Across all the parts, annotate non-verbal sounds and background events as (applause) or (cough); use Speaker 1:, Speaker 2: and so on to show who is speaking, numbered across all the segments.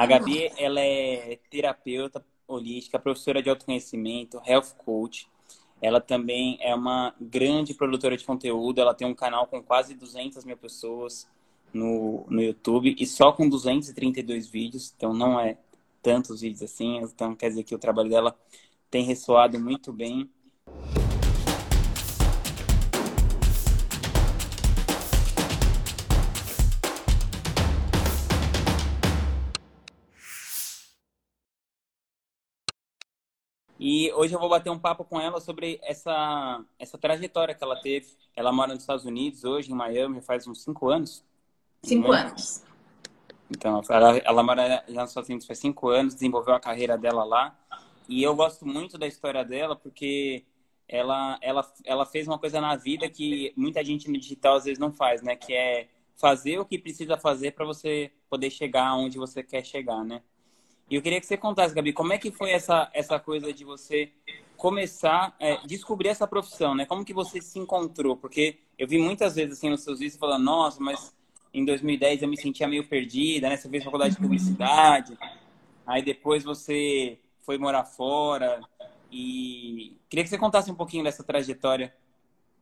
Speaker 1: A Gabi, ela é terapeuta holística, professora de autoconhecimento, health coach. Ela também é uma grande produtora de conteúdo. Ela tem um canal com quase 200 mil pessoas no, no YouTube e só com 232 vídeos. Então, não é tantos vídeos assim. Então, quer dizer que o trabalho dela tem ressoado muito bem. E hoje eu vou bater um papo com ela sobre essa, essa trajetória que ela teve. Ela mora nos Estados Unidos hoje, em Miami, faz uns cinco anos.
Speaker 2: Cinco anos.
Speaker 1: Então, ela, ela mora já nos Estados Unidos faz cinco anos, desenvolveu a carreira dela lá. E eu gosto muito da história dela porque ela, ela, ela fez uma coisa na vida que muita gente no digital às vezes não faz, né? Que é fazer o que precisa fazer para você poder chegar onde você quer chegar, né? E eu queria que você contasse, Gabi, como é que foi essa, essa coisa de você começar, é, descobrir essa profissão, né? Como que você se encontrou? Porque eu vi muitas vezes assim nos seus vídeos falando, nossa, mas em 2010 eu me sentia meio perdida, né? Você fez faculdade de publicidade, aí depois você foi morar fora e queria que você contasse um pouquinho dessa trajetória.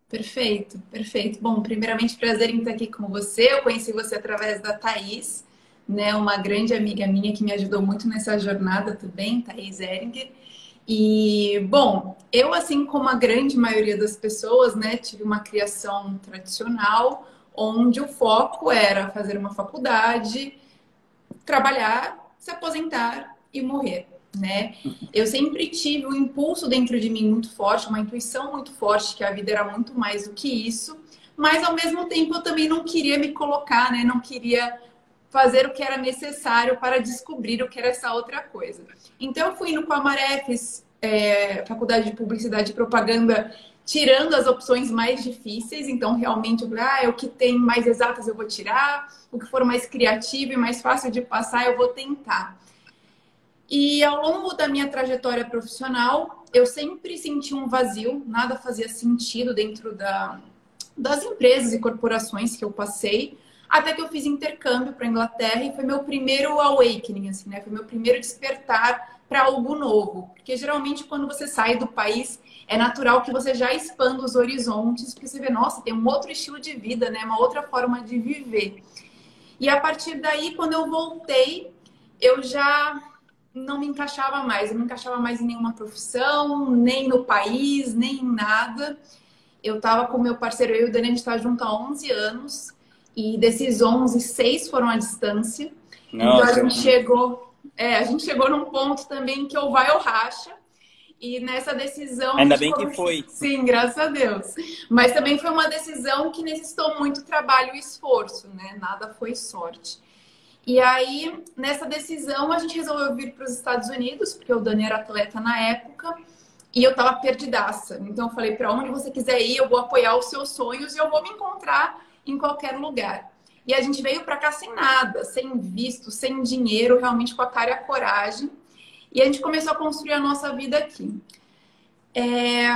Speaker 2: Perfeito, perfeito. Bom, primeiramente prazer em estar aqui com você. Eu conheci você através da Thaís né, uma grande amiga minha que me ajudou muito nessa jornada também, Thaís Eringer. E, bom, eu, assim como a grande maioria das pessoas, né, tive uma criação tradicional, onde o foco era fazer uma faculdade, trabalhar, se aposentar e morrer, né? Eu sempre tive um impulso dentro de mim muito forte, uma intuição muito forte que a vida era muito mais do que isso, mas ao mesmo tempo eu também não queria me colocar, né? Não queria fazer o que era necessário para descobrir o que era essa outra coisa. Então, eu fui no Coamaré, fiz é, faculdade de publicidade e propaganda, tirando as opções mais difíceis. Então, realmente, eu falei, ah, o que tem mais exatas eu vou tirar, o que for mais criativo e mais fácil de passar eu vou tentar. E ao longo da minha trajetória profissional, eu sempre senti um vazio, nada fazia sentido dentro da, das empresas e corporações que eu passei. Até que eu fiz intercâmbio para Inglaterra e foi meu primeiro awakening, assim, né? Foi meu primeiro despertar para algo novo. Porque geralmente quando você sai do país, é natural que você já expanda os horizontes, porque você vê, nossa, tem um outro estilo de vida, né? Uma outra forma de viver. E a partir daí, quando eu voltei, eu já não me encaixava mais. Eu não me encaixava mais em nenhuma profissão, nem no país, nem em nada. Eu estava com meu parceiro, eu e o Dani, a gente está junto há 11 anos. E desses 11, seis foram à distância. Nossa. Então a gente chegou, é, a gente chegou num ponto também que ou vai ou racha. E nessa decisão.
Speaker 1: Ainda bem que foi.
Speaker 2: Sim, graças a Deus. Mas também foi uma decisão que necessitou muito trabalho e esforço, né? Nada foi sorte. E aí, nessa decisão, a gente resolveu vir para os Estados Unidos, porque o Dani era atleta na época, e eu tava perdidaça. Então, eu falei: para onde você quiser ir, eu vou apoiar os seus sonhos e eu vou me encontrar em qualquer lugar. E a gente veio para cá sem nada, sem visto, sem dinheiro, realmente com a cara e a coragem. E a gente começou a construir a nossa vida aqui. É...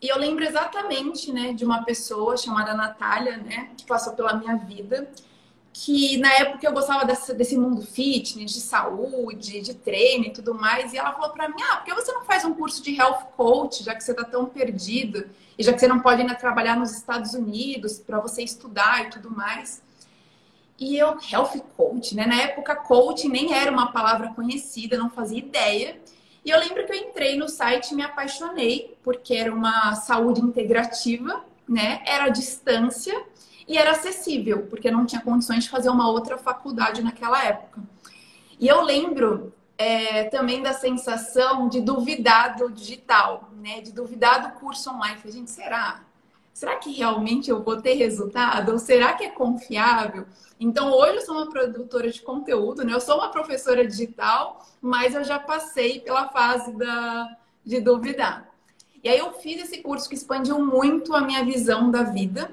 Speaker 2: E eu lembro exatamente né, de uma pessoa chamada Natália, né, que passou pela minha vida, que na época eu gostava desse, mundo fitness, de saúde, de treino e tudo mais, e ela falou para mim: ah, por que você não faz um curso de health coach, já que você está tão perdido, e já que você não pode ainda trabalhar nos Estados Unidos para você estudar e tudo mais? E eu, health coach, né? Na época, coach nem era uma palavra conhecida, não fazia ideia. E eu lembro que eu entrei no site e me apaixonei, porque era uma saúde integrativa, né? Era a distância e era acessível, porque não tinha condições de fazer uma outra faculdade naquela época. E eu lembro é, também da sensação de duvidar do digital, né? De duvidar do curso online. Falei, gente, será? Será que realmente eu vou ter resultado? Ou será que é confiável? Então, hoje eu sou uma produtora de conteúdo, né? Eu sou uma professora digital, mas eu já passei pela fase da, de duvidar. E aí eu fiz esse curso que expandiu muito a minha visão da vida,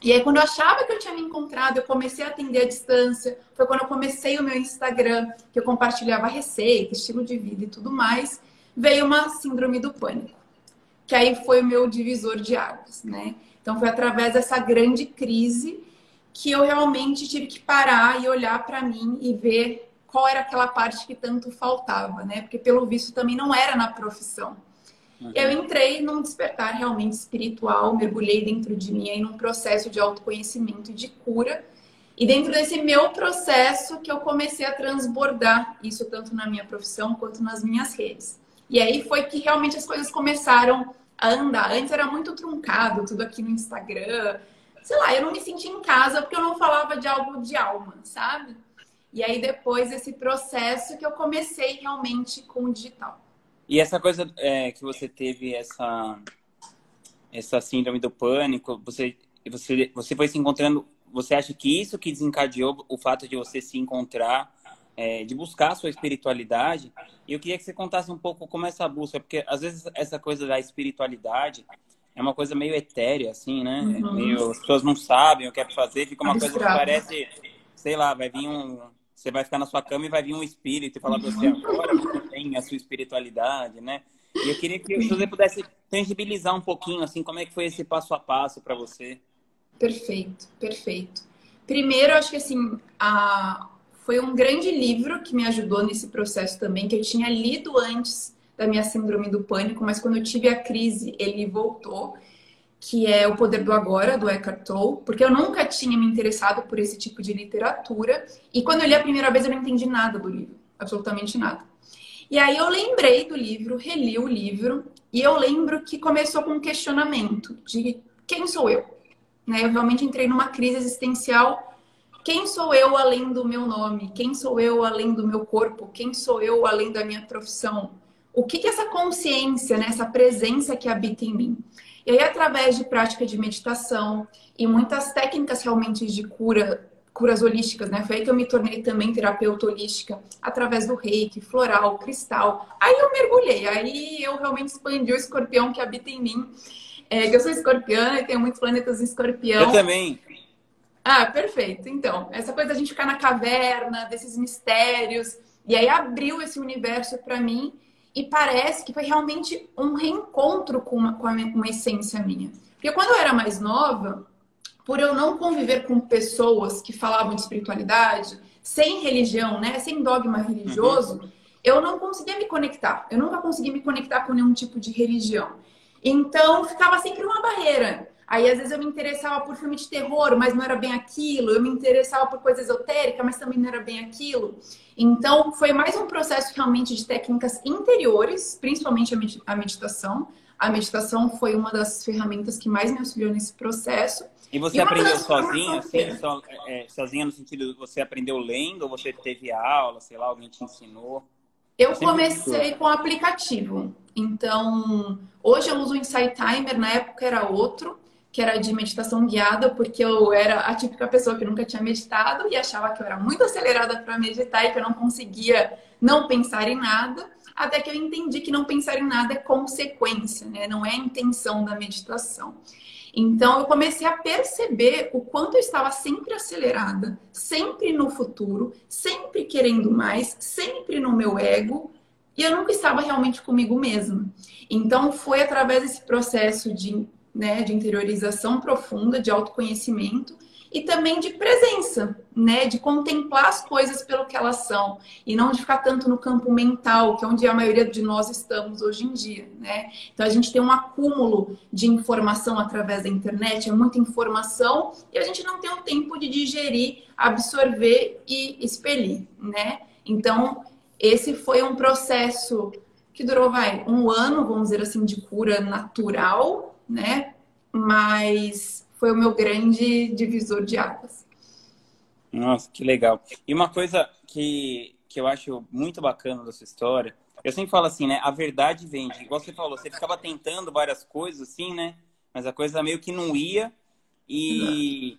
Speaker 2: e aí, quando eu achava que eu tinha me encontrado, eu comecei a atender à distância. Foi quando eu comecei o meu Instagram, que eu compartilhava receita, estilo de vida e tudo mais. Veio uma síndrome do pânico, que aí foi o meu divisor de águas, né? Então, foi através dessa grande crise que eu realmente tive que parar e olhar para mim e ver qual era aquela parte que tanto faltava, né? Porque pelo visto também não era na profissão. Uhum. Eu entrei num despertar realmente espiritual, mergulhei dentro de mim aí num processo de autoconhecimento e de cura. E dentro desse meu processo que eu comecei a transbordar isso tanto na minha profissão quanto nas minhas redes. E aí foi que realmente as coisas começaram a andar. Antes era muito truncado, tudo aqui no Instagram. Sei lá, eu não me sentia em casa porque eu não falava de algo de alma, sabe? E aí depois esse processo que eu comecei realmente com o digital.
Speaker 1: E essa coisa é, que você teve essa essa síndrome do pânico, você você você foi se encontrando, você acha que isso que desencadeou o fato de você se encontrar, é, de buscar a sua espiritualidade? E eu queria que você contasse um pouco como é essa busca, porque às vezes essa coisa da espiritualidade é uma coisa meio etérea, assim, né? Uhum. Meio, as pessoas não sabem o que é fazer, fica uma coisa que parece, sei lá, vai vir um você vai ficar na sua cama e vai vir um espírito e falar para você agora a sua espiritualidade, né? E eu queria que você pudesse tangibilizar um pouquinho, assim, como é que foi esse passo a passo para você.
Speaker 2: Perfeito, perfeito. Primeiro, acho que assim, a... foi um grande livro que me ajudou nesse processo também, que eu tinha lido antes da minha síndrome do pânico, mas quando eu tive a crise, ele voltou que é O Poder do Agora, do Eckhart Tolle, porque eu nunca tinha me interessado por esse tipo de literatura. E quando eu li a primeira vez, eu não entendi nada do livro, absolutamente nada. E aí eu lembrei do livro, reli o livro, e eu lembro que começou com um questionamento de quem sou eu? Né? Eu realmente entrei numa crise existencial. Quem sou eu além do meu nome? Quem sou eu além do meu corpo? Quem sou eu além da minha profissão? O que, que essa consciência, né, essa presença que habita em mim? E aí, através de prática de meditação e muitas técnicas realmente de cura, curas holísticas, né? Foi aí que eu me tornei também terapeuta holística, através do reiki, floral, cristal. Aí eu mergulhei, aí eu realmente expandi o escorpião que habita em mim. É, eu sou escorpiana e tenho muitos planetas em escorpião.
Speaker 1: Eu também.
Speaker 2: Ah, perfeito. Então, essa coisa da gente ficar na caverna, desses mistérios, e aí abriu esse universo para mim e parece que foi realmente um reencontro com uma, com uma essência minha. Porque quando eu era mais nova, por eu não conviver com pessoas que falavam de espiritualidade, sem religião, né, sem dogma religioso, uhum. eu não conseguia me conectar. Eu nunca consegui me conectar com nenhum tipo de religião. Então, ficava sempre uma barreira. Aí, às vezes, eu me interessava por filme de terror, mas não era bem aquilo. Eu me interessava por coisa esotérica, mas também não era bem aquilo. Então, foi mais um processo realmente de técnicas interiores, principalmente a meditação. A meditação foi uma das ferramentas que mais me auxiliou nesse processo.
Speaker 1: E você e aprendeu sozinha, assim, so, é, sozinha no sentido de você aprendeu lendo, ou você teve aula, sei lá, alguém te ensinou?
Speaker 2: Eu comecei com aplicativo. Então, hoje eu uso o Insight Timer, na época era outro que era de meditação guiada, porque eu era a típica pessoa que nunca tinha meditado e achava que eu era muito acelerada para meditar e que eu não conseguia não pensar em nada, até que eu entendi que não pensar em nada é consequência, né? Não é a intenção da meditação. Então eu comecei a perceber o quanto eu estava sempre acelerada, sempre no futuro, sempre querendo mais, sempre no meu ego, e eu nunca estava realmente comigo mesma. Então foi através desse processo de né, de interiorização profunda, de autoconhecimento e também de presença, né, de contemplar as coisas pelo que elas são e não de ficar tanto no campo mental, que é onde a maioria de nós estamos hoje em dia, né? Então a gente tem um acúmulo de informação através da internet, é muita informação e a gente não tem o tempo de digerir, absorver e expelir, né? Então esse foi um processo que durou, vai, um ano, vamos dizer assim, de cura natural, né? Mas foi o meu grande divisor de águas.
Speaker 1: Nossa, que legal. E uma coisa que, que eu acho muito bacana da sua história, eu sempre falo assim, né? A verdade vende. Igual você falou, você ficava tentando várias coisas, assim, né? Mas a coisa meio que não ia. E,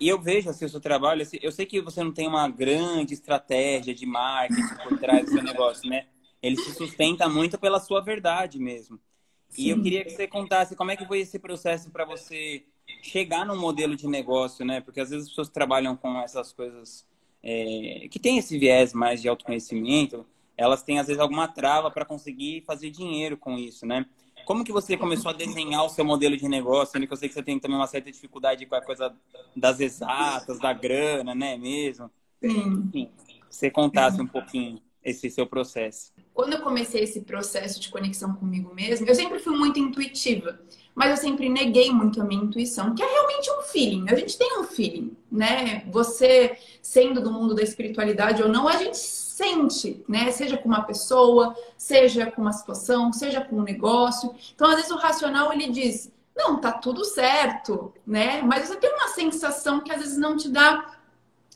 Speaker 1: e eu vejo assim, o seu trabalho, assim, eu sei que você não tem uma grande estratégia de marketing por trás do seu negócio, né? Ele se sustenta muito pela sua verdade mesmo. Sim. E eu queria que você contasse como é que foi esse processo para você chegar no modelo de negócio, né? Porque às vezes as pessoas trabalham com essas coisas é, que tem esse viés mais de autoconhecimento, elas têm às vezes alguma trava para conseguir fazer dinheiro com isso, né? Como que você começou a desenhar o seu modelo de negócio? Sendo que eu sei que você tem também uma certa dificuldade com a coisa das exatas, da grana, né? Mesmo.
Speaker 2: Sim. Enfim.
Speaker 1: você contasse um pouquinho esse seu processo.
Speaker 2: Quando eu comecei esse processo de conexão comigo mesma, eu sempre fui muito intuitiva, mas eu sempre neguei muito a minha intuição, que é realmente um feeling. A gente tem um feeling, né? Você sendo do mundo da espiritualidade ou não, a gente sente, né? Seja com uma pessoa, seja com uma situação, seja com um negócio. Então, às vezes o racional ele diz: "Não, tá tudo certo", né? Mas você tem uma sensação que às vezes não te dá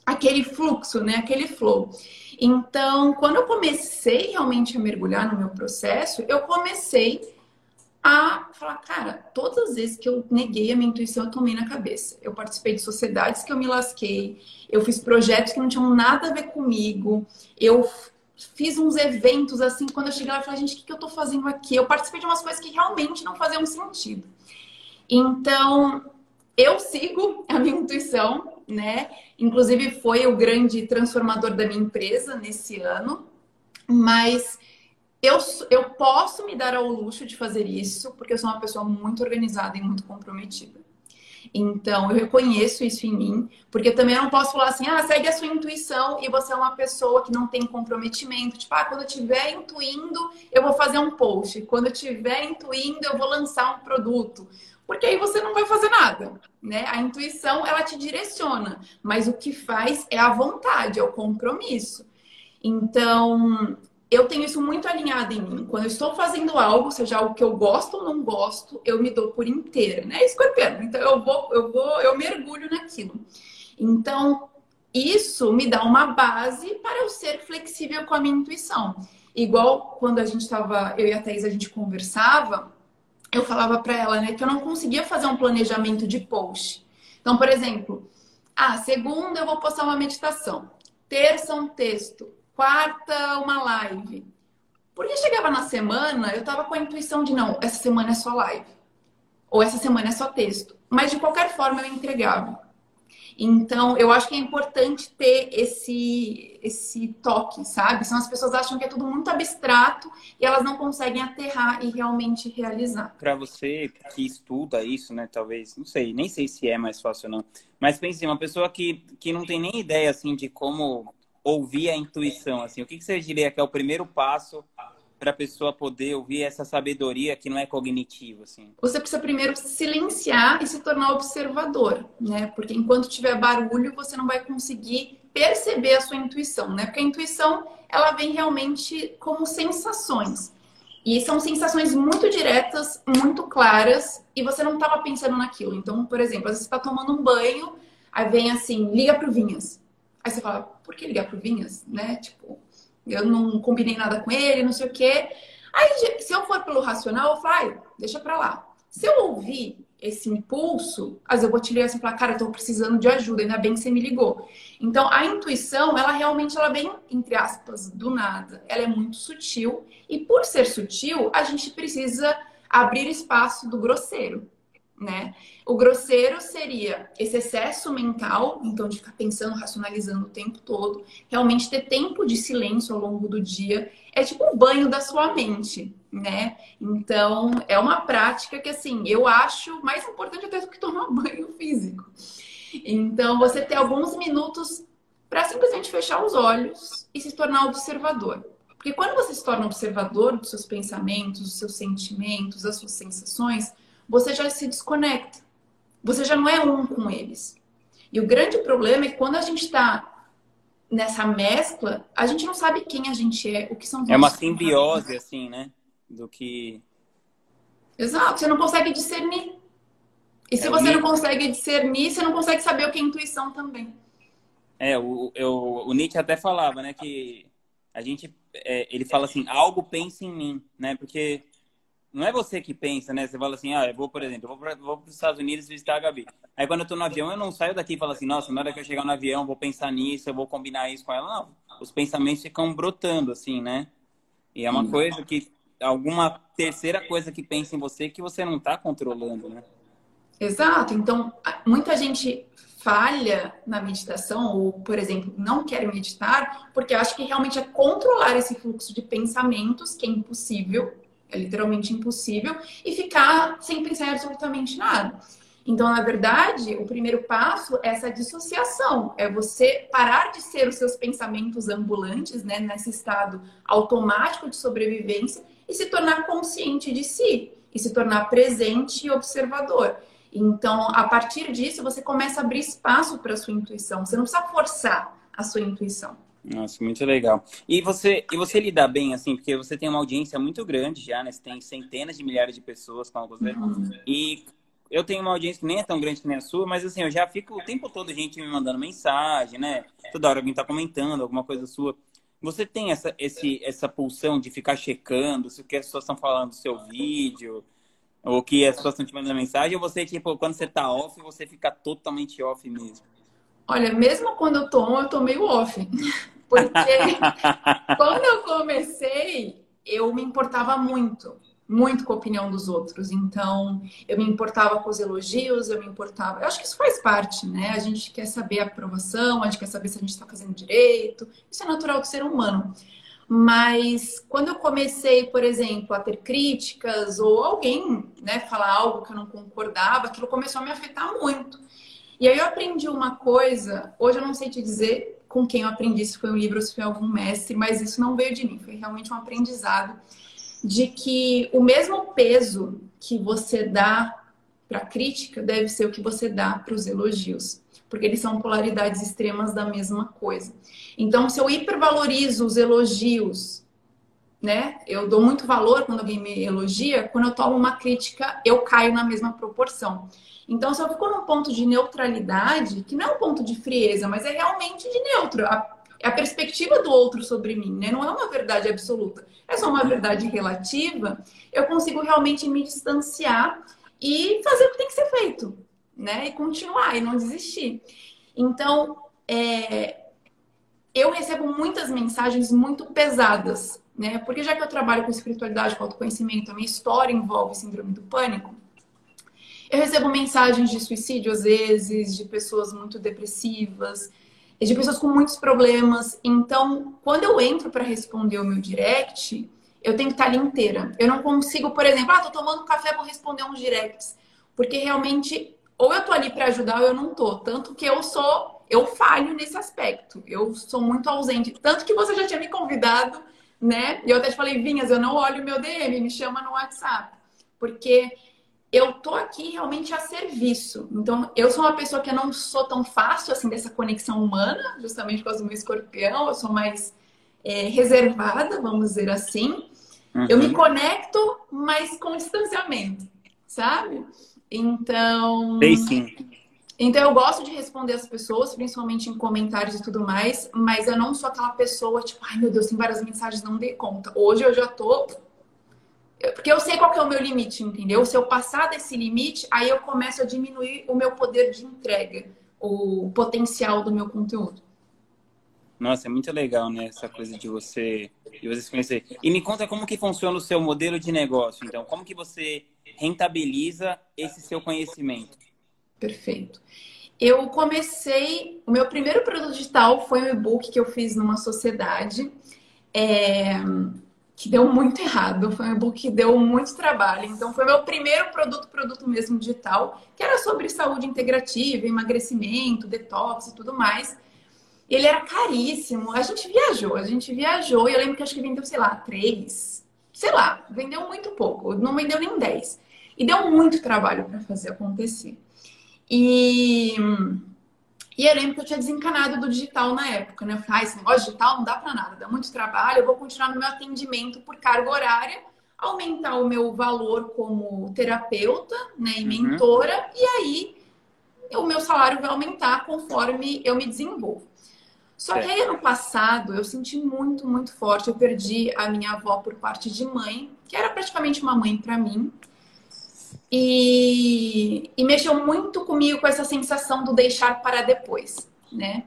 Speaker 2: aquele fluxo, né? Aquele flow. Então, quando eu comecei realmente a mergulhar no meu processo, eu comecei a falar, cara, todas as vezes que eu neguei a minha intuição, eu tomei na cabeça. Eu participei de sociedades que eu me lasquei, eu fiz projetos que não tinham nada a ver comigo, eu fiz uns eventos assim, quando eu cheguei lá, eu falei, gente, o que eu tô fazendo aqui? Eu participei de umas coisas que realmente não faziam sentido. Então, eu sigo a minha intuição, né? Inclusive foi o grande transformador da minha empresa nesse ano, mas eu, eu posso me dar ao luxo de fazer isso porque eu sou uma pessoa muito organizada e muito comprometida. Então, eu reconheço isso em mim, porque também eu não posso falar assim, ah, segue a sua intuição e você é uma pessoa que não tem comprometimento. Tipo, ah, quando eu estiver intuindo, eu vou fazer um post. Quando eu estiver intuindo, eu vou lançar um produto porque aí você não vai fazer nada, né? A intuição, ela te direciona, mas o que faz é a vontade, é o compromisso. Então, eu tenho isso muito alinhado em mim. Quando eu estou fazendo algo, seja algo que eu gosto ou não gosto, eu me dou por inteira, né? Escorpião. Então, eu vou, eu vou, eu mergulho naquilo. Então, isso me dá uma base para eu ser flexível com a minha intuição. Igual quando a gente estava, eu e a Thaís, a gente conversava, eu falava para ela, né, que eu não conseguia fazer um planejamento de post. Então, por exemplo, ah, segunda eu vou postar uma meditação, terça um texto, quarta uma live. Porque chegava na semana, eu tava com a intuição de não, essa semana é só live. Ou essa semana é só texto. Mas de qualquer forma eu entregava. Então, eu acho que é importante ter esse, esse toque, sabe? Senão as pessoas acham que é tudo muito abstrato e elas não conseguem aterrar e realmente realizar.
Speaker 1: Para você que estuda isso, né? Talvez, não sei, nem sei se é mais fácil ou não. Mas pense, uma pessoa que, que não tem nem ideia, assim, de como ouvir a intuição, assim, o que, você diria que é o primeiro passo para a pessoa poder ouvir essa sabedoria que não é cognitiva, assim?
Speaker 2: Você precisa primeiro silenciar e se tornar observador, né? Porque enquanto tiver barulho, você não vai conseguir perceber a sua intuição, né? Porque a intuição, ela vem realmente como sensações. E são sensações muito diretas, muito claras, e você não estava pensando naquilo. Então, por exemplo, às vezes você está tomando um banho, aí vem assim, liga pro Vinhas. Aí você fala, por que ligar pro Vinhas? Né? Tipo, eu não combinei nada com ele, não sei o quê. Aí, se eu for pelo racional, eu falo, deixa pra lá. Se eu ouvir esse impulso, às vezes eu vou te ligar assim e falar, cara, eu tô precisando de ajuda, ainda bem que você me ligou. Então, a intuição, ela realmente, ela vem, entre aspas, do nada. Ela é muito sutil. E por ser sutil, a gente precisa abrir espaço do grosseiro né? O grosseiro seria esse excesso mental, então de ficar pensando, racionalizando o tempo todo, realmente ter tempo de silêncio ao longo do dia, é tipo um banho da sua mente, né? Então, é uma prática que assim, eu acho mais importante até do que tomar (laughs) banho físico. Então, você ter alguns minutos para simplesmente fechar os olhos e se tornar observador. Porque quando você se torna observador dos seus pensamentos, dos seus sentimentos, das suas sensações, você já se desconecta. Você já não é um com eles. E o grande problema é que quando a gente está nessa mescla, a gente não sabe quem a gente é, o que são
Speaker 1: É uma simbiose, assim, né? Do que.
Speaker 2: Exato, você não consegue discernir. E se é, você não consegue discernir, você não consegue saber o que é intuição também.
Speaker 1: É, o, eu, o Nietzsche até falava, né, que a gente, é, ele fala assim, algo pensa em mim, né, porque não é você que pensa, né? Você fala assim, ah, eu vou, por exemplo, eu vou para os Estados Unidos visitar a Gabi. Aí quando eu tô no avião, eu não saio daqui e falo assim, nossa, na hora que eu chegar no avião, vou pensar nisso, eu vou combinar isso com ela. Não, os pensamentos ficam brotando, assim, né? E é uma Sim. coisa que, alguma terceira coisa que pensa em você que você não está controlando, né?
Speaker 2: Exato. Então, muita gente falha na meditação, ou, por exemplo, não quer meditar, porque acha que realmente é controlar esse fluxo de pensamentos, que é impossível, é literalmente impossível, e ficar sem pensar absolutamente nada. Então, na verdade, o primeiro passo é essa dissociação, é você parar de ser os seus pensamentos ambulantes, né, nesse estado automático de sobrevivência e se tornar consciente de si e se tornar presente e observador. Então, a partir disso, você começa a abrir espaço para a sua intuição. Você não precisa forçar a sua intuição.
Speaker 1: Nossa, muito legal. E você, e você lida bem, assim, porque você tem uma audiência muito grande já, né? Você tem centenas de milhares de pessoas com você. Uhum. E eu tenho uma audiência que nem é tão grande que nem a sua, mas assim, eu já fico o tempo todo gente me mandando mensagem, né? Toda hora alguém tá comentando alguma coisa sua. Você tem essa, esse, essa pulsão de ficar checando se o que as pessoas estão falando do seu vídeo, ou que as pessoas estão te mandando mensagem, ou você, tipo, quando você tá off, você fica totalmente off mesmo?
Speaker 2: Olha, mesmo quando eu tô on, eu tô meio off. (laughs) Porque (laughs) quando eu comecei, eu me importava muito, muito com a opinião dos outros. Então, eu me importava com os elogios, eu me importava. Eu acho que isso faz parte, né? A gente quer saber a aprovação, a gente quer saber se a gente está fazendo direito. Isso é natural do ser humano. Mas quando eu comecei, por exemplo, a ter críticas ou alguém né, falar algo que eu não concordava, aquilo começou a me afetar muito. E aí eu aprendi uma coisa, hoje eu não sei te dizer com quem eu aprendi, se foi um livro ou se foi algum mestre, mas isso não veio de mim, foi realmente um aprendizado de que o mesmo peso que você dá para a crítica deve ser o que você dá para os elogios, porque eles são polaridades extremas da mesma coisa. Então, se eu hipervalorizo os elogios, né? Eu dou muito valor quando alguém me elogia, quando eu tomo uma crítica, eu caio na mesma proporção. Então, se eu fico num ponto de neutralidade, que não é um ponto de frieza, mas é realmente de neutro, a, a perspectiva do outro sobre mim, né? Não é uma verdade absoluta, é só uma verdade relativa. Eu consigo realmente me distanciar e fazer o que tem que ser feito, né? E continuar e não desistir. Então, é, eu recebo muitas mensagens muito pesadas, né? Porque já que eu trabalho com espiritualidade, com autoconhecimento, a minha história envolve síndrome do pânico. Eu recebo mensagens de suicídio às vezes, de pessoas muito depressivas, de pessoas com muitos problemas. Então, quando eu entro para responder o meu direct, eu tenho que estar ali inteira. Eu não consigo, por exemplo, ah, tô tomando café para responder uns directs, porque realmente ou eu tô ali para ajudar ou eu não tô. Tanto que eu sou, eu falho nesse aspecto. Eu sou muito ausente, tanto que você já tinha me convidado, né? E eu até te falei, Vinhas, eu não olho o meu DM, me chama no WhatsApp, porque eu tô aqui realmente a serviço. Então, eu sou uma pessoa que eu não sou tão fácil assim dessa conexão humana, justamente por causa do meu escorpião, eu sou mais é, reservada, vamos dizer assim. Uhum. Eu me uhum. conecto, mas com distanciamento, sabe? Então.
Speaker 1: Sei sim.
Speaker 2: Então eu gosto de responder as pessoas, principalmente em comentários e tudo mais, mas eu não sou aquela pessoa, tipo, ai meu Deus, tem várias mensagens, não dê conta. Hoje eu já tô porque eu sei qual é o meu limite, entendeu? Se eu passar desse limite, aí eu começo a diminuir o meu poder de entrega, o potencial do meu conteúdo.
Speaker 1: Nossa, é muito legal, né? Essa coisa de você, de você se conhecer. E me conta como que funciona o seu modelo de negócio, então. Como que você rentabiliza esse seu conhecimento?
Speaker 2: Perfeito. Eu comecei... O meu primeiro produto digital foi um e-book que eu fiz numa sociedade. É que deu muito (laughs) errado. Foi um e-book que deu muito trabalho. Então, foi meu primeiro produto, produto mesmo digital, que era sobre saúde integrativa, emagrecimento, detox e tudo mais. Ele era caríssimo. A gente viajou, a gente viajou. E eu lembro que acho que vendeu, sei lá, três. Sei lá, vendeu muito pouco. Não vendeu nem dez. E deu muito trabalho para fazer acontecer. E e eu lembro que eu tinha desencanado do digital na época, né? Eu falei, ah, esse negócio digital não dá para nada, dá muito trabalho, eu vou continuar no meu atendimento por carga horária, aumentar o meu valor como terapeuta né, e uhum. mentora, uhum. e aí o meu salário vai aumentar conforme eu me desenvolvo. Só que aí, ano passado, eu senti muito, muito forte. Eu perdi a minha avó por parte de mãe, que era praticamente uma mãe para mim. E, e mexeu muito comigo com essa sensação do deixar para depois, né?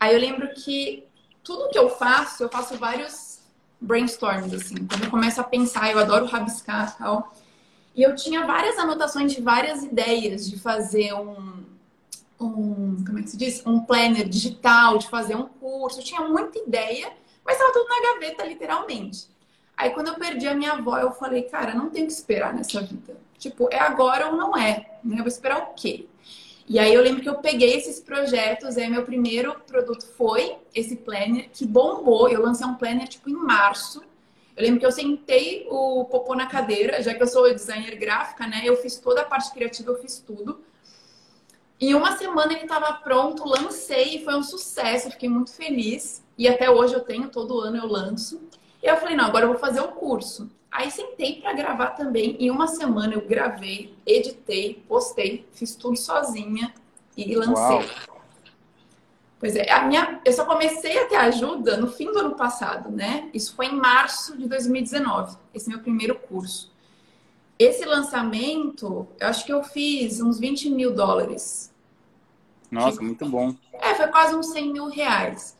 Speaker 2: Aí eu lembro que tudo que eu faço, eu faço vários brainstorms, assim. Quando eu começo a pensar, eu adoro rabiscar e tal. E eu tinha várias anotações de várias ideias de fazer um, um, como é que se diz? Um planner digital, de fazer um curso. Eu tinha muita ideia, mas estava tudo na gaveta, literalmente. Aí quando eu perdi a minha avó, eu falei, cara, não tenho que esperar nessa vida. Tipo, é agora ou não é, né? Eu vou esperar o quê? E aí eu lembro que eu peguei esses projetos, aí meu primeiro produto foi esse planner que bombou. Eu lancei um planner tipo em março. Eu lembro que eu sentei o popô na cadeira, já que eu sou designer gráfica, né? Eu fiz toda a parte criativa, eu fiz tudo. E uma semana ele estava pronto, lancei e foi um sucesso, fiquei muito feliz. E até hoje eu tenho, todo ano eu lanço. E eu falei, não, agora eu vou fazer o curso. Aí sentei para gravar também. Em uma semana eu gravei, editei, postei, fiz tudo sozinha e lancei. Uau. Pois é, a minha, eu só comecei a ter ajuda no fim do ano passado, né? Isso foi em março de 2019, esse meu primeiro curso. Esse lançamento, eu acho que eu fiz uns 20 mil dólares.
Speaker 1: Nossa, muito bom.
Speaker 2: É, foi quase uns 100 mil reais.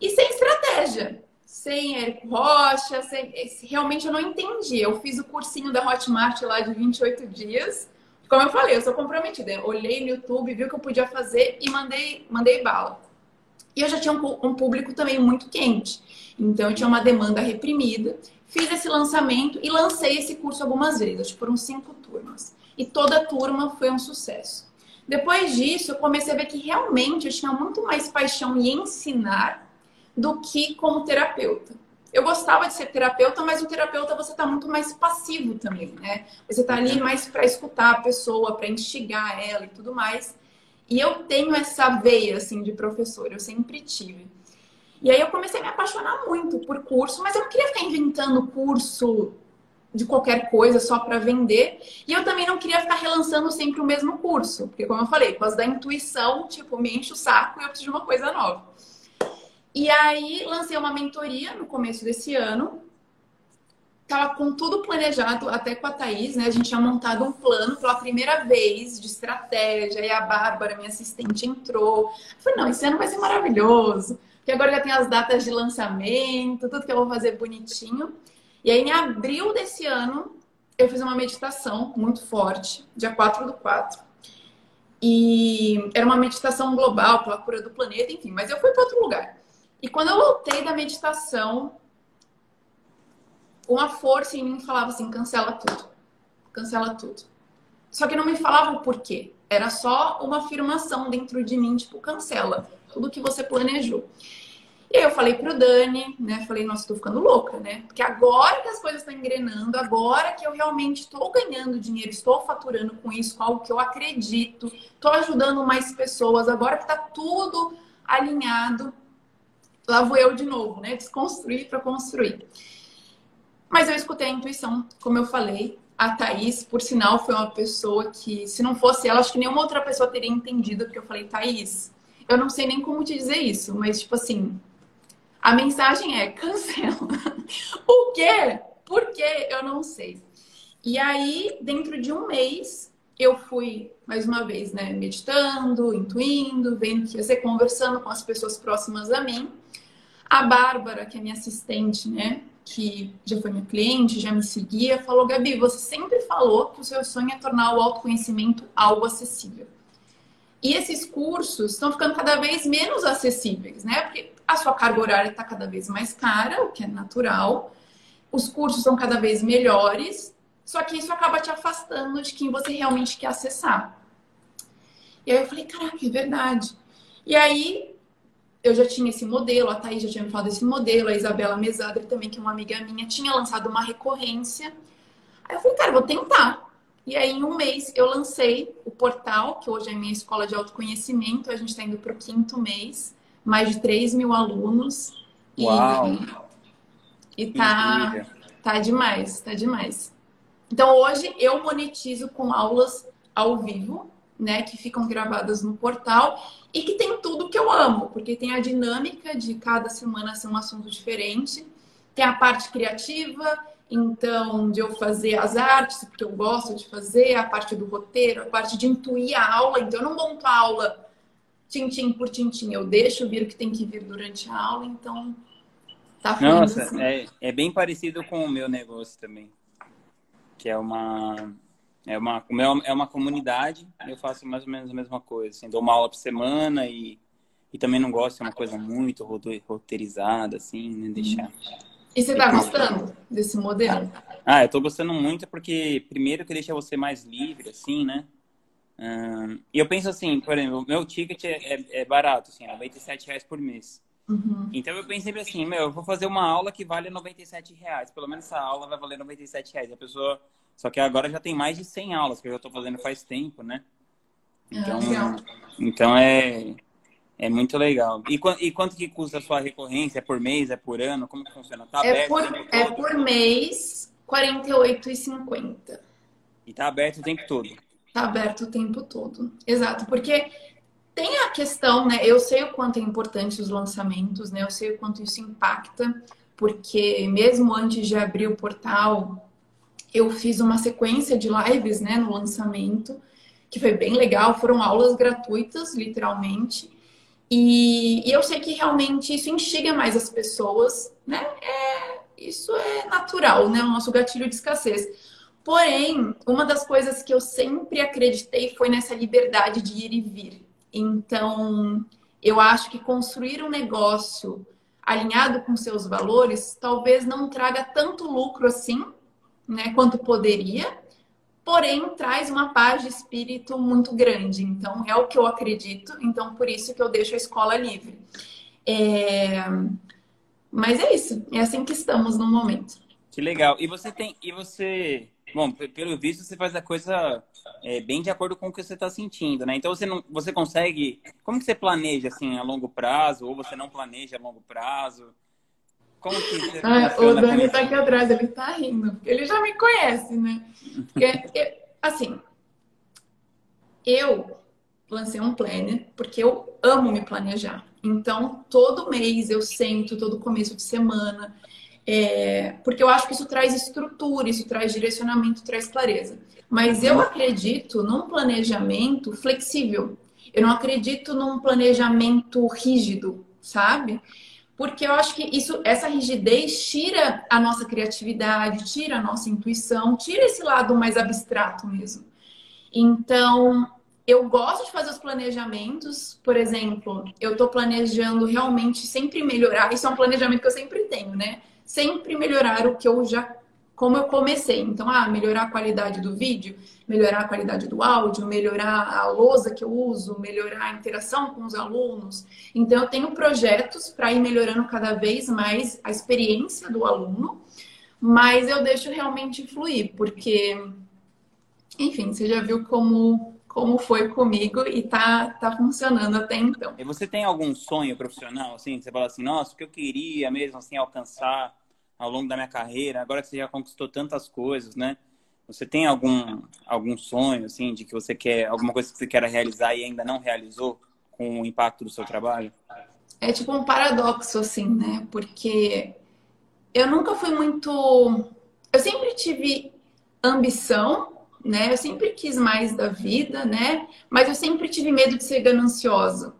Speaker 2: E sem estratégia sem Érico Rocha, sem... realmente eu não entendi. Eu fiz o cursinho da Hotmart lá de 28 dias. Como eu falei, eu sou comprometida. Olhei no YouTube, vi o que eu podia fazer e mandei, mandei bala. E eu já tinha um, um público também muito quente. Então eu tinha uma demanda reprimida. Fiz esse lançamento e lancei esse curso algumas vezes, uns cinco turmas. E toda turma foi um sucesso. Depois disso, eu comecei a ver que realmente eu tinha muito mais paixão em ensinar do que como terapeuta. Eu gostava de ser terapeuta, mas o terapeuta você está muito mais passivo também, né? Você está ali mais para escutar a pessoa, para instigar ela e tudo mais. E eu tenho essa veia assim de professor, eu sempre tive. E aí eu comecei a me apaixonar muito por curso, mas eu não queria ficar inventando curso de qualquer coisa só para vender. E eu também não queria ficar relançando sempre o mesmo curso, porque como eu falei, por causa da intuição, tipo, me enche o saco e eu preciso de uma coisa nova. E aí lancei uma mentoria no começo desse ano. Tava com tudo planejado, até com a Thaís, né? A gente tinha montado um plano pela primeira vez de estratégia, e a Bárbara, minha assistente, entrou. Eu falei, não, esse ano vai ser maravilhoso. Porque agora já tem as datas de lançamento, tudo que eu vou fazer bonitinho. E aí, em abril desse ano, eu fiz uma meditação muito forte, dia 4 do 4. E era uma meditação global pela cura do planeta, enfim, mas eu fui para outro lugar. E quando eu voltei da meditação, uma força em mim falava assim: cancela tudo, cancela tudo. Só que não me falava o porquê. Era só uma afirmação dentro de mim, tipo, cancela tudo que você planejou. E aí eu falei pro Dani, né? Falei, nossa, tô ficando louca, né? Porque agora que as coisas estão engrenando, agora que eu realmente estou ganhando dinheiro, estou faturando com isso, com algo que eu acredito, estou ajudando mais pessoas, agora que tá tudo alinhado, lá vou eu de novo, né? Desconstruir para construir. Mas eu escutei a intuição, como eu falei. A Thaís, por sinal, foi uma pessoa que, se não fosse ela, acho que nenhuma outra pessoa teria entendido, porque eu falei, Thaís, eu não sei nem como te dizer isso, mas, tipo assim, a mensagem é cancela. (laughs) o quê? Por quê? Eu não sei. E aí, dentro de um mês, eu fui, mais uma vez, né, meditando, intuindo, vendo que ia ser conversando com as pessoas próximas a mim. A Bárbara, que é minha assistente, né? Que já foi minha cliente, já me seguia, falou: Gabi, você sempre falou que o seu sonho é tornar o autoconhecimento algo acessível. E esses cursos estão ficando cada vez menos acessíveis, né? Porque a sua carga horária está cada vez mais cara, o que é natural. Os cursos são cada vez melhores, só que isso acaba te afastando de quem você realmente quer acessar. E aí eu falei, caraca, é verdade. E aí eu já tinha esse modelo, a Thaís já tinha me falado desse modelo, a Isabela Mesadre também, que é uma amiga minha, tinha lançado uma recorrência. Aí eu falei, cara, vou tentar. E aí, em um mês, eu lancei o portal, que hoje é a minha escola de autoconhecimento. A gente está indo para o quinto mês, mais de 3 mil alunos.
Speaker 1: Uau!
Speaker 2: E, e tá, tá demais, tá demais. Então, hoje eu monetizo com aulas ao vivo, né, que ficam gravadas no portal e que tem tudo que eu amo, porque tem a dinâmica de cada semana ser um assunto diferente, tem a parte criativa, então de eu fazer as artes, porque eu gosto de fazer, a parte do roteiro, a parte de intuir a aula, então eu não monto a aula tintim por tintim, eu deixo vir o que tem que vir durante a aula, então tá
Speaker 1: Nossa, assim. é, é bem parecido com o meu negócio também, que é uma é uma, é uma comunidade, eu faço mais ou menos a mesma coisa. Assim, dou uma aula por semana e, e também não gosto de uma coisa muito roteirizada, assim, né? Deixar.
Speaker 2: E você está gostando desse modelo?
Speaker 1: Ah, eu estou gostando muito porque, primeiro, que deixa você mais livre, assim, né? e eu penso assim, por exemplo, o meu ticket é, é, é barato, assim, é 97 reais por mês. Uhum. Então eu penso sempre assim, meu, eu vou fazer uma aula que vale 97 reais. Pelo menos essa aula vai valer 97 reais. A pessoa. Só que agora já tem mais de 100 aulas que eu já estou fazendo faz tempo, né? Então, ah, então é, é muito legal. E, e quanto que custa a sua recorrência? É por mês? É por ano? Como que funciona?
Speaker 2: Tá é, por, é por mês, R$ 48,50.
Speaker 1: E tá aberto o tempo todo?
Speaker 2: Tá aberto o tempo todo. Exato, porque tem a questão, né? Eu sei o quanto é importante os lançamentos, né? Eu sei o quanto isso impacta, porque mesmo antes de abrir o portal, eu fiz uma sequência de lives, né, no lançamento, que foi bem legal. Foram aulas gratuitas, literalmente. E, e eu sei que realmente isso instiga mais as pessoas, né? É, isso é natural, né? O nosso gatilho de escassez. Porém, uma das coisas que eu sempre acreditei foi nessa liberdade de ir e vir. Então, eu acho que construir um negócio alinhado com seus valores talvez não traga tanto lucro assim, né, quanto poderia, porém traz uma paz de espírito muito grande. Então, é o que eu acredito, então por isso que eu deixo a escola livre. É... Mas é isso, é assim que estamos no momento.
Speaker 1: Que legal. E você tem. E você Bom, pelo visto você faz a coisa é, bem de acordo com o que você está sentindo, né? Então você não, você consegue, como que você planeja assim a longo prazo ou você não planeja a longo prazo?
Speaker 2: Como que você ah, o Dani está aqui atrás, ele está rindo, ele já me conhece, né? Porque, (laughs) assim, eu lancei um planner porque eu amo me planejar. Então, todo mês eu sento, todo começo de semana, é, porque eu acho que isso traz estrutura, isso traz direcionamento, traz clareza. Mas eu acredito num planejamento flexível. Eu não acredito num planejamento rígido, sabe? Porque eu acho que isso, essa rigidez tira a nossa criatividade, tira a nossa intuição, tira esse lado mais abstrato mesmo. Então, eu gosto de fazer os planejamentos, por exemplo, eu estou planejando realmente sempre melhorar. Isso é um planejamento que eu sempre tenho, né? sempre melhorar o que eu já como eu comecei. Então, ah, melhorar a qualidade do vídeo, melhorar a qualidade do áudio, melhorar a lousa que eu uso, melhorar a interação com os alunos. Então, eu tenho projetos para ir melhorando cada vez mais a experiência do aluno, mas eu deixo realmente fluir, porque, enfim, você já viu como como foi comigo e tá, tá funcionando até então.
Speaker 1: E você tem algum sonho profissional, assim? Você fala assim, nossa, o que eu queria mesmo, assim, alcançar ao longo da minha carreira, agora que você já conquistou tantas coisas, né? Você tem algum, algum sonho, assim, de que você quer, alguma coisa que você queira realizar e ainda não realizou com o impacto do seu trabalho?
Speaker 2: É tipo um paradoxo, assim, né? Porque eu nunca fui muito. Eu sempre tive ambição né? Eu sempre quis mais da vida, né? Mas eu sempre tive medo de ser gananciosa.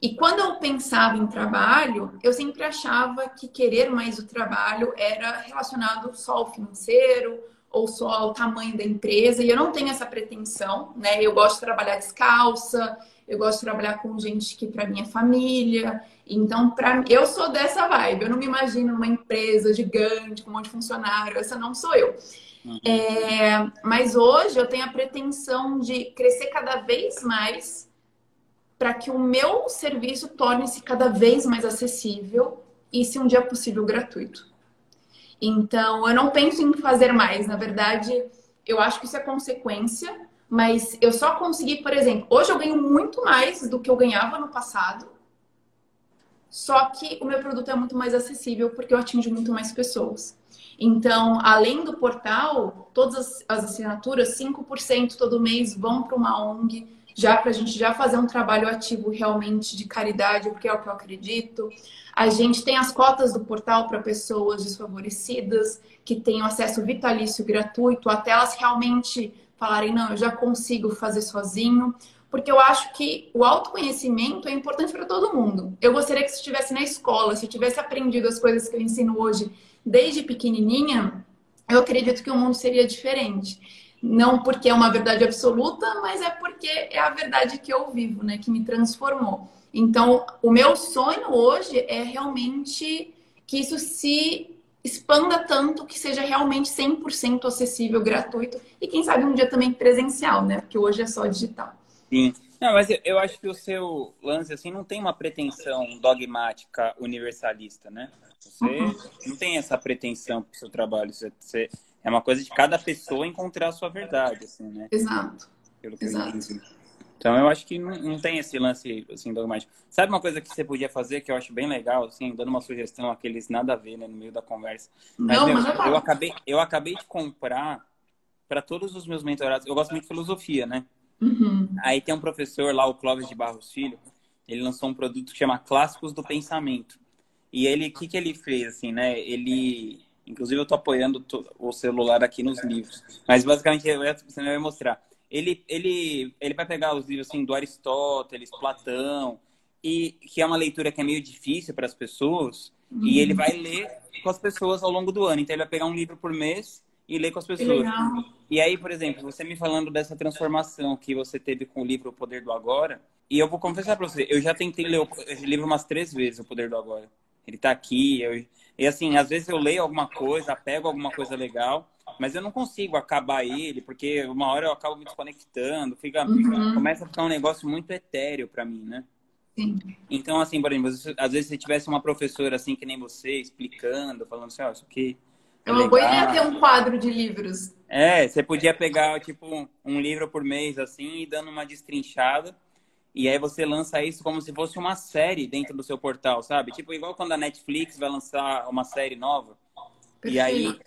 Speaker 2: E quando eu pensava em trabalho, eu sempre achava que querer mais o trabalho era relacionado só ao financeiro ou só ao tamanho da empresa. E eu não tenho essa pretensão, né? Eu gosto de trabalhar descalça, eu gosto de trabalhar com gente que para é família. Então, para eu sou dessa vibe. Eu não me imagino numa empresa gigante com um monte de funcionário. Essa não sou eu. Uhum. É, mas hoje eu tenho a pretensão de crescer cada vez mais para que o meu serviço torne-se cada vez mais acessível e, se um dia possível, gratuito. Então, eu não penso em fazer mais. Na verdade, eu acho que isso é consequência, mas eu só consegui, por exemplo, hoje eu ganho muito mais do que eu ganhava no passado, só que o meu produto é muito mais acessível porque eu atingo muito mais pessoas. Então, além do portal, todas as, as assinaturas, 5% todo mês vão para uma ONG, já para a gente já fazer um trabalho ativo realmente de caridade, porque é o que eu acredito. A gente tem as cotas do portal para pessoas desfavorecidas, que têm acesso vitalício gratuito, até elas realmente falarem, não, eu já consigo fazer sozinho. Porque eu acho que o autoconhecimento é importante para todo mundo. Eu gostaria que se estivesse na escola, se eu tivesse aprendido as coisas que eu ensino hoje desde pequenininha, eu acredito que o mundo seria diferente. Não porque é uma verdade absoluta, mas é porque é a verdade que eu vivo, né? Que me transformou. Então, o meu sonho hoje é realmente que isso se expanda tanto que seja realmente 100% acessível, gratuito e quem sabe um dia também presencial, né? Porque hoje é só digital.
Speaker 1: Sim. Não, mas eu acho que o seu lance assim não tem uma pretensão dogmática universalista, né? Você uhum. não tem essa pretensão para o seu trabalho. Você, você, é uma coisa de cada pessoa encontrar a sua verdade, assim, né?
Speaker 2: Exato. Pelo que Exato. eu.
Speaker 1: Então eu acho que não, não tem esse lance assim dogmático. Sabe uma coisa que você podia fazer que eu acho bem legal, assim, dando uma sugestão aqueles nada a ver, né, no meio da conversa. Mas, não, meu, mas eu, eu acabei eu acabei de comprar para todos os meus mentorados. Eu gosto muito de filosofia, né?
Speaker 2: Uhum.
Speaker 1: Aí tem um professor lá, o Clóvis de Barros Filho, ele lançou um produto que chama Clássicos do Pensamento. E ele, o que, que ele fez, assim, né? Ele, inclusive eu tô apoiando o celular aqui nos livros, mas basicamente você vai mostrar ele, ele, ele vai pegar os livros assim, do Aristóteles, Platão, e que é uma leitura que é meio difícil para as pessoas, uhum. e ele vai ler com as pessoas ao longo do ano. Então ele vai pegar um livro por mês e ler com as pessoas. E aí, por exemplo, você me falando dessa transformação que você teve com o livro O Poder do Agora, e eu vou confessar para você, eu já tentei ler esse livro umas três vezes, O Poder do Agora. Ele está aqui, eu... e assim, às vezes eu leio alguma coisa, pego alguma coisa legal, mas eu não consigo acabar ele, porque uma hora eu acabo me desconectando, fica, uhum. começa a ficar um negócio muito etéreo para mim, né?
Speaker 2: Sim.
Speaker 1: Então, assim, por exemplo, às vezes se tivesse uma professora assim que nem você, explicando, falando assim, ó, oh, isso aqui.
Speaker 2: É uma boa ideia ter um quadro de livros.
Speaker 1: É, você podia pegar, tipo, um livro por mês, assim, e dando uma destrinchada. E aí você lança isso como se fosse uma série dentro do seu portal, sabe? Tipo, igual quando a Netflix vai lançar uma série nova. Perfeito. E aí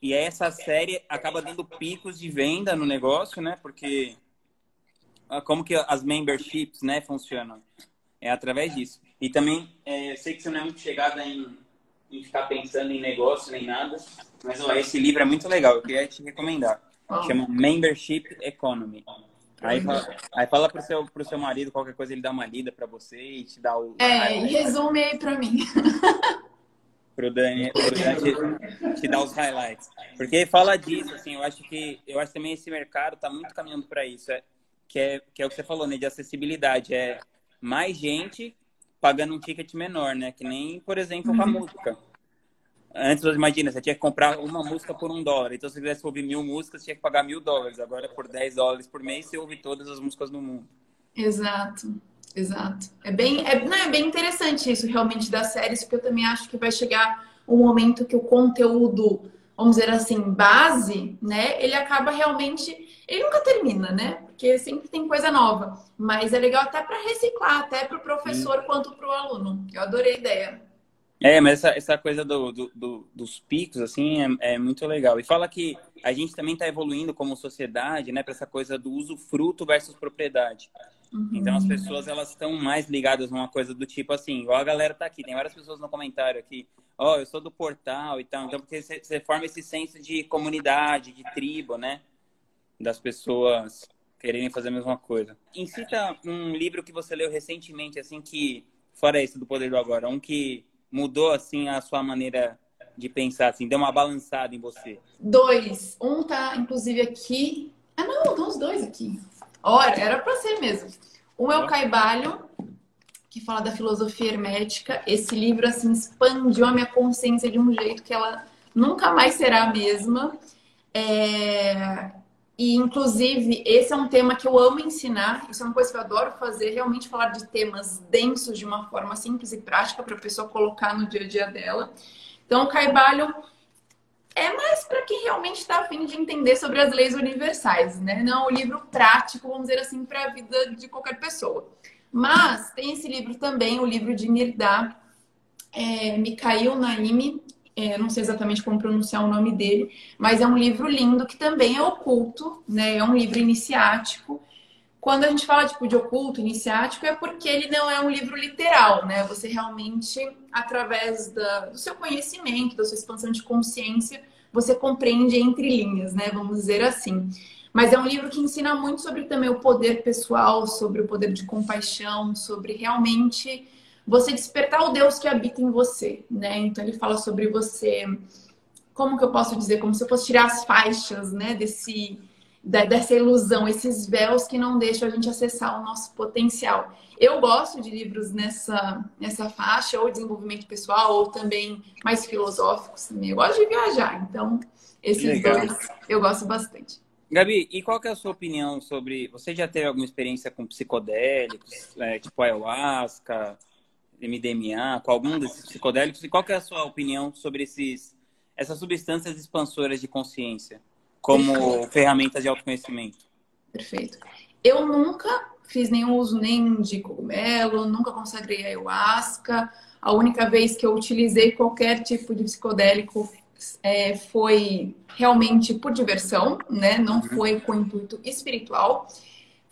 Speaker 1: e essa série acaba dando picos de venda no negócio, né? Porque ah, como que as memberships, né, funcionam? É através disso. E também, é, eu sei que você não é muito chegada em, em ficar pensando em negócio nem nada, mas ó, esse livro é muito legal, eu queria te recomendar. Chama Membership Economy. Aí fala, aí fala pro seu, pro seu marido qualquer coisa, ele dá uma lida para você e te dá o.
Speaker 2: É, e resume aí para mim.
Speaker 1: pro Dani, pro Dani te, te dar os highlights. Porque fala disso, assim, eu acho que eu acho também esse mercado está muito caminhando para isso, é, que, é, que é o que você falou, né, de acessibilidade, é mais gente pagando um ticket menor, né, que nem, por exemplo, com a uhum. música. Antes, imagina, você tinha que comprar uma música por um dólar. Então, se você quisesse ouvir mil músicas, você tinha que pagar mil dólares. Agora, por 10 dólares por mês, você ouve todas as músicas do mundo.
Speaker 2: Exato. Exato. É bem, é, não, é bem interessante isso realmente das séries, porque eu também acho que vai chegar um momento que o conteúdo, vamos dizer assim, base, né? Ele acaba realmente. Ele nunca termina, né? Porque sempre tem coisa nova. Mas é legal até para reciclar, até para o professor Sim. quanto para o aluno. Eu adorei a ideia.
Speaker 1: É, mas essa, essa coisa do, do, do, dos picos, assim, é, é, muito legal. E fala que a gente também está evoluindo como sociedade, né, para essa coisa do uso fruto versus propriedade. Uhum. Então as pessoas elas estão mais ligadas numa coisa do tipo assim, igual a galera tá aqui, tem várias pessoas no comentário aqui, ó, oh, eu sou do portal e tal, então porque você forma esse senso de comunidade, de tribo, né? Das pessoas quererem fazer a mesma coisa. Incita um livro que você leu recentemente, assim, que, fora esse do Poder do Agora, um que mudou, assim, a sua maneira de pensar, assim, deu uma balançada em você.
Speaker 2: Dois. Um tá, inclusive, aqui. Ah, não, estão os dois aqui. Ora, era para ser mesmo. Um é o Caibalho, que fala da filosofia hermética. Esse livro, assim, expandiu a minha consciência de um jeito que ela nunca mais será a mesma. É... E, inclusive, esse é um tema que eu amo ensinar. Isso é uma coisa que eu adoro fazer, realmente falar de temas densos de uma forma simples e prática para a pessoa colocar no dia a dia dela. Então, o Caibalho é mais para quem realmente está afim de entender sobre as leis universais, né? Não o livro prático, vamos dizer assim, para a vida de qualquer pessoa. Mas tem esse livro também, o livro de Mirdá, é, Mikhail Naimi, é, não sei exatamente como pronunciar o nome dele, mas é um livro lindo que também é oculto, né? É um livro iniciático. Quando a gente fala tipo, de oculto, iniciático, é porque ele não é um livro literal, né? Você realmente, através da, do seu conhecimento, da sua expansão de consciência, você compreende entre linhas, né? Vamos dizer assim. Mas é um livro que ensina muito sobre também o poder pessoal, sobre o poder de compaixão, sobre realmente você despertar o Deus que habita em você, né? Então ele fala sobre você, como que eu posso dizer, como se eu fosse tirar as faixas, né, desse dessa ilusão, esses véus que não deixam a gente acessar o nosso potencial. Eu gosto de livros nessa, nessa faixa, ou desenvolvimento pessoal, ou também mais filosóficos também. Eu gosto de viajar, então esses Legal. dois eu gosto bastante.
Speaker 1: Gabi, e qual é a sua opinião sobre. Você já teve alguma experiência com psicodélicos, é, tipo ayahuasca, MDMA, com algum desses psicodélicos? E qual é a sua opinião sobre esses, essas substâncias expansoras de consciência? como Perfeito. ferramentas de autoconhecimento.
Speaker 2: Perfeito. Eu nunca fiz nenhum uso nem de cogumelo, nunca consagrei ayahuasca. A única vez que eu utilizei qualquer tipo de psicodélico é, foi realmente por diversão, né? Não uhum. foi com intuito espiritual.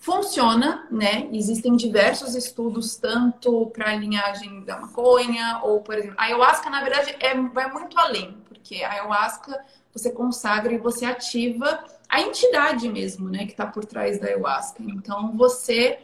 Speaker 2: Funciona, né? Existem diversos estudos, tanto para a linhagem da maconha, ou, por exemplo, a ayahuasca, na verdade, é, vai muito além, porque a ayahuasca você consagra e você ativa a entidade mesmo, né, que está por trás da ayahuasca. Então você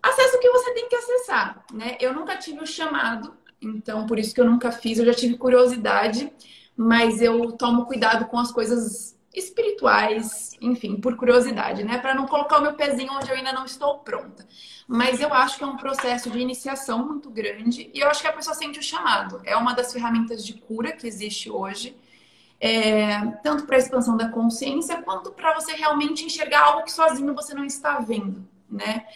Speaker 2: acessa o que você tem que acessar, né? Eu nunca tive o chamado, então por isso que eu nunca fiz. Eu já tive curiosidade, mas eu tomo cuidado com as coisas espirituais, enfim, por curiosidade, né? Para não colocar o meu pezinho onde eu ainda não estou pronta. Mas eu acho que é um processo de iniciação muito grande e eu acho que a pessoa sente o chamado. É uma das ferramentas de cura que existe hoje é, tanto para a expansão da consciência, quanto para você realmente enxergar algo que sozinho você não está vendo, né?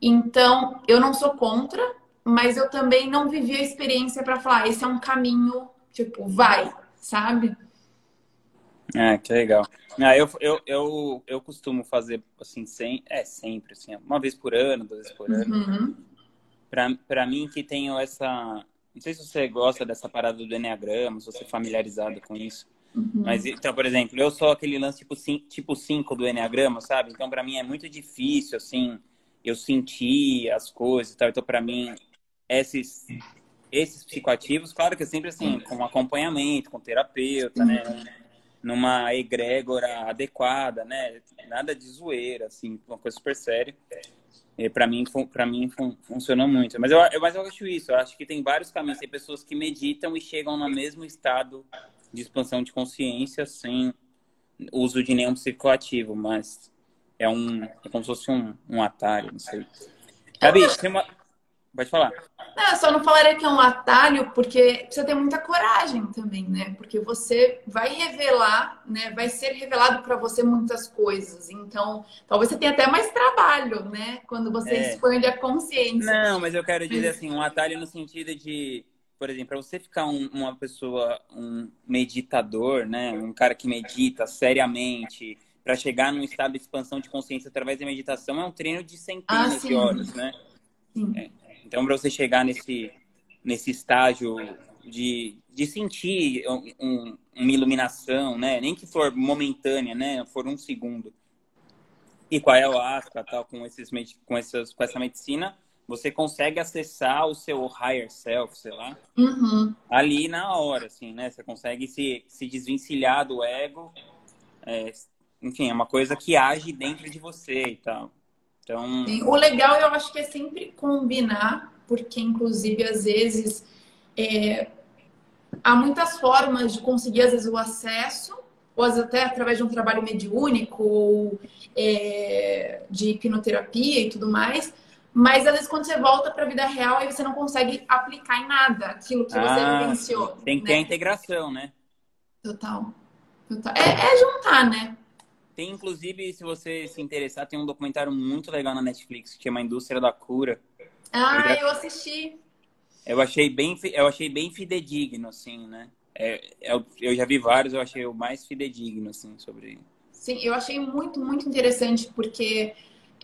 Speaker 2: Então, eu não sou contra, mas eu também não vivi a experiência para falar, esse é um caminho, tipo, vai, sabe?
Speaker 1: É, que legal. Ah, eu, eu, eu, eu costumo fazer, assim, sem, é sempre, assim, uma vez por ano, duas vezes por ano. Uhum. Para mim, que tenho essa, não sei se você gosta dessa parada do Enneagrama, se você é familiarizado com isso. Uhum. Mas, então, por exemplo, eu sou aquele lance tipo 5 tipo cinco do Enneagrama, sabe? Então, para mim é muito difícil, assim, eu sentir as coisas e tal. Então, para mim, esses, esses psicoativos, claro que é sempre assim, com acompanhamento, com terapeuta, né? Numa egrégora adequada, né? Nada de zoeira, assim, uma coisa super séria. É, para mim, para mim fun funcionou muito. Mas eu, eu, mas eu acho isso. Eu acho que tem vários caminhos. Tem pessoas que meditam e chegam no mesmo estado de expansão de consciência sem uso de nenhum psicoativo, mas é um é como se fosse um, um atalho, não sei. Gabi, tem uma, Pode falar.
Speaker 2: Não, só não falaria que é um atalho, porque precisa ter muita coragem também, né? Porque você vai revelar, né? Vai ser revelado para você muitas coisas. Então, talvez você tenha até mais trabalho, né? Quando você é. expande a consciência.
Speaker 1: Não, mas eu quero dizer assim, um atalho no sentido de, por exemplo, para você ficar um, uma pessoa, um meditador, né? Um cara que medita seriamente, para chegar num estado de expansão de consciência através da meditação, é um treino de centenas ah, de horas, né? Sim. É. Então, para você chegar nesse, nesse estágio de, de sentir um, uma iluminação, né? Nem que for momentânea, né? For um segundo. E com a ayahuasca, tal, com, esses, com, essas, com essa medicina, você consegue acessar o seu higher self, sei lá, uhum. ali na hora, assim, né? Você consegue se, se desvencilhar do ego. É, enfim, é uma coisa que age dentro de você e tal. Então...
Speaker 2: Sim, o legal eu acho que é sempre combinar, porque inclusive às vezes é, há muitas formas de conseguir às vezes o acesso, ou até através de um trabalho mediúnico, ou é, de hipnoterapia e tudo mais. Mas às vezes quando você volta para a vida real, aí você não consegue aplicar em nada aquilo que ah, você vivenciou.
Speaker 1: Tem que né? ter a integração, né?
Speaker 2: Total. Total. É, é juntar, né?
Speaker 1: Tem, inclusive, se você se interessar, tem um documentário muito legal na Netflix que chama Indústria da Cura.
Speaker 2: Ah, eu, assisti.
Speaker 1: Eu achei bem, eu achei bem fidedigno, assim, né? É, eu, é eu já vi vários, eu achei o mais fidedigno, assim, sobre...
Speaker 2: Sim, eu achei muito, muito interessante, porque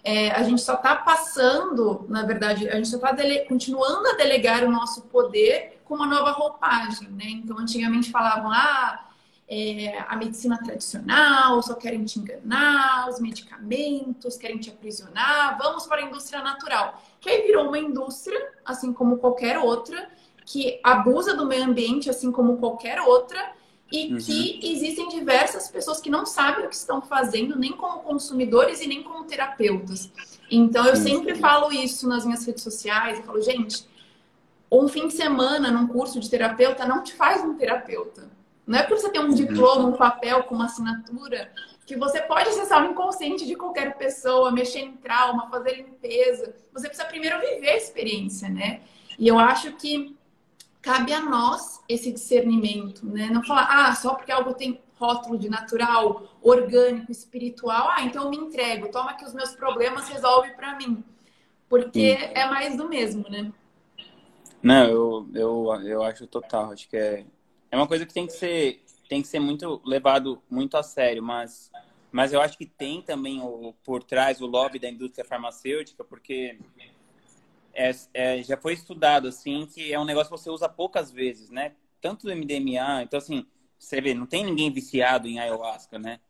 Speaker 2: é, a gente só está passando, na verdade, a gente só está continuando a delegar o nosso poder com uma nova roupagem, né? Então, antigamente falavam, ah, é, a medicina tradicional, só querem te enganar, os medicamentos querem te aprisionar, vamos para a indústria natural. Que aí virou uma indústria, assim como qualquer outra, que abusa do meio ambiente, assim como qualquer outra, e uhum. que existem diversas pessoas que não sabem o que estão fazendo, nem como consumidores e nem como terapeutas. Então, eu sempre falo isso nas minhas redes sociais, eu falo, gente, um fim de semana num curso de terapeuta não te faz um terapeuta não é porque você tem um diploma, um papel com uma assinatura, que você pode acessar o inconsciente de qualquer pessoa, mexer em trauma, fazer limpeza. Você precisa primeiro viver a experiência, né? E eu acho que cabe a nós esse discernimento, né? Não falar, ah, só porque algo tem rótulo de natural, orgânico, espiritual, ah, então eu me entrego, toma que os meus problemas resolve para mim. Porque Sim. é mais do mesmo, né?
Speaker 1: Não, eu, eu, eu acho total, acho que é, é uma coisa que tem que ser tem que ser muito levado muito a sério, mas mas eu acho que tem também o, por trás o lobby da indústria farmacêutica, porque é, é, já foi estudado assim que é um negócio que você usa poucas vezes, né? Tanto do MDMA, então assim, você vê, não tem ninguém viciado em ayahuasca, né?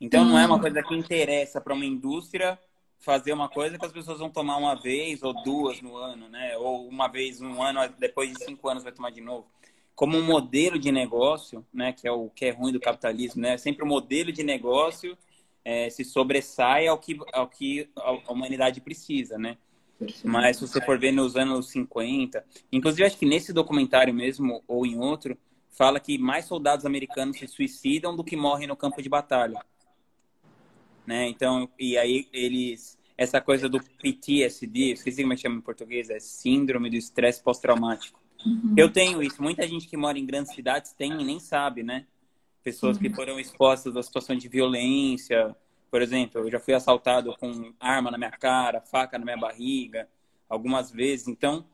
Speaker 1: Então não é uma coisa que interessa para uma indústria fazer uma coisa que as pessoas vão tomar uma vez ou duas no ano, né? Ou uma vez no ano, depois de cinco anos vai tomar de novo. Como um modelo de negócio, né? Que é o que é ruim do capitalismo, né? Sempre o modelo de negócio é, se sobressai ao que, ao que a humanidade precisa, né? Mas se você for ver nos anos 50, inclusive acho que nesse documentário mesmo, ou em outro, fala que mais soldados americanos se suicidam do que morrem no campo de batalha. Né? Então, e aí eles essa coisa do PTSD, esqueci como é que chama em português, é síndrome do estresse pós-traumático. Uhum. Eu tenho isso. Muita gente que mora em grandes cidades tem e nem sabe, né? Pessoas uhum. que foram expostas a situações de violência. Por exemplo, eu já fui assaltado com arma na minha cara, faca na minha barriga, algumas vezes. Então,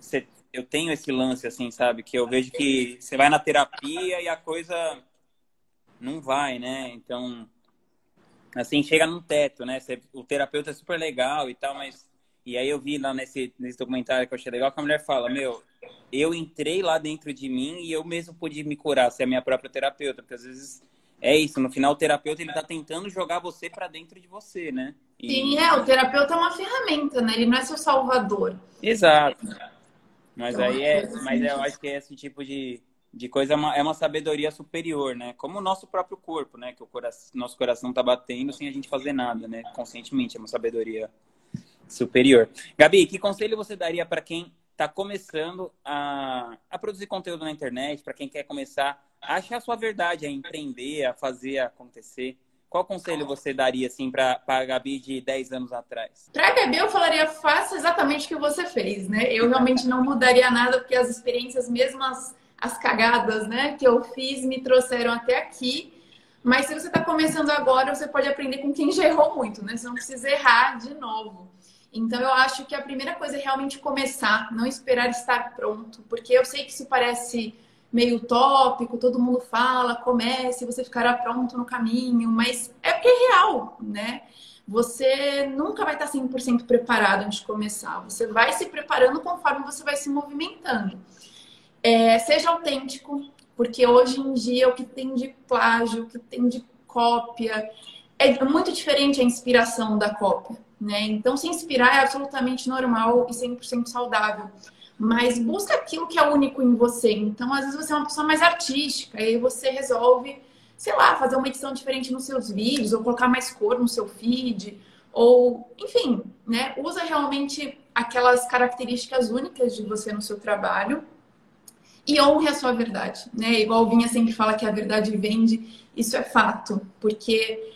Speaker 1: você eu tenho esse lance, assim, sabe? Que eu vejo que você vai na terapia e a coisa não vai, né? Então, assim, chega num teto, né? Você, o terapeuta é super legal e tal, mas. E aí eu vi lá nesse, nesse documentário que eu achei legal que a mulher fala: Meu, eu entrei lá dentro de mim e eu mesmo pude me curar, ser a minha própria terapeuta, porque às vezes. É isso, no final o terapeuta ele tá tentando jogar você para dentro de você, né?
Speaker 2: E... Sim, é, o terapeuta é uma ferramenta, né? Ele não é seu salvador.
Speaker 1: Exato. Mas então, aí é, mas eu acho que esse tipo de, de coisa é uma, é uma sabedoria superior, né? Como o nosso próprio corpo, né? Que o coração, nosso coração tá batendo sem a gente fazer nada, né? Conscientemente, é uma sabedoria superior. Gabi, que conselho você daria para quem está começando a, a produzir conteúdo na internet, para quem quer começar a achar a sua verdade, a empreender, a fazer acontecer? Qual conselho você daria assim para a Gabi de 10 anos atrás?
Speaker 2: Para a Gabi eu falaria faça exatamente o que você fez, né? Eu realmente não mudaria nada porque as experiências, mesmo as, as cagadas, né, que eu fiz me trouxeram até aqui. Mas se você está começando agora, você pode aprender com quem já errou muito, né? Você não precisa errar de novo. Então eu acho que a primeira coisa é realmente começar, não esperar estar pronto, porque eu sei que isso parece meio utópico, todo mundo fala, comece, você ficará pronto no caminho, mas é porque é real, né? Você nunca vai estar 100% preparado antes de começar. Você vai se preparando conforme você vai se movimentando. É, seja autêntico, porque hoje em dia o que tem de plágio, o que tem de cópia, é muito diferente a inspiração da cópia, né? Então, se inspirar é absolutamente normal e 100% saudável mas busca aquilo que é único em você. Então, às vezes você é uma pessoa mais artística, e você resolve, sei lá, fazer uma edição diferente nos seus vídeos, ou colocar mais cor no seu feed, ou, enfim, né? Usa realmente aquelas características únicas de você no seu trabalho e honre a sua verdade, né? Igual o Vinha sempre fala que a verdade vende, isso é fato, porque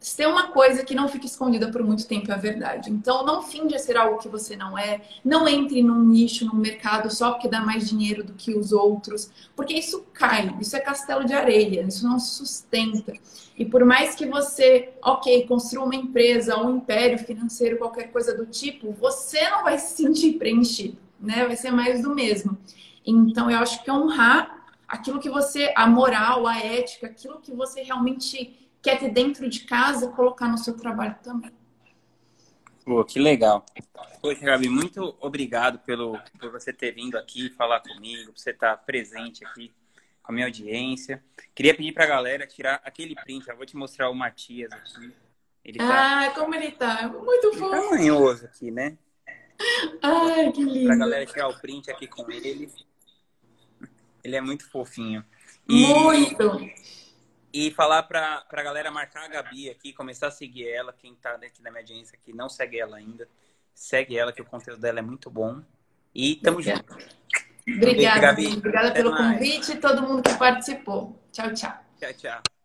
Speaker 2: ser uma coisa que não fica escondida por muito tempo é a verdade. Então, não finja ser algo que você não é. Não entre num nicho, num mercado só porque dá mais dinheiro do que os outros. Porque isso cai, isso é castelo de areia, isso não se sustenta. E por mais que você, ok, construa uma empresa, um império financeiro, qualquer coisa do tipo, você não vai se sentir preenchido, né? Vai ser mais do mesmo. Então, eu acho que honrar aquilo que você, a moral, a ética, aquilo que você realmente quer ter dentro de casa, colocar no seu trabalho também.
Speaker 1: Pô, que legal. Poxa, Gabi, muito obrigado pelo, por você ter vindo aqui falar comigo, por você estar presente aqui com a minha audiência. Queria pedir para a galera tirar aquele print. Eu vou te mostrar o Matias aqui.
Speaker 2: Ele tá... Ah, como ele tá. Muito fofo. Tá
Speaker 1: manhoso aqui, né?
Speaker 2: Ai, que lindo.
Speaker 1: Para a galera tirar o print aqui com ele. Ele é muito fofinho.
Speaker 2: E... Muito!
Speaker 1: E falar pra, pra galera marcar a Gabi aqui, começar a seguir ela. Quem tá dentro da minha audiência aqui não segue ela ainda. Segue ela, que o conteúdo dela é muito bom. E tamo junto.
Speaker 2: Obrigada, Gabi. Obrigada Até pelo mais. convite e todo mundo que participou. Tchau, tchau.
Speaker 1: Tchau, tchau.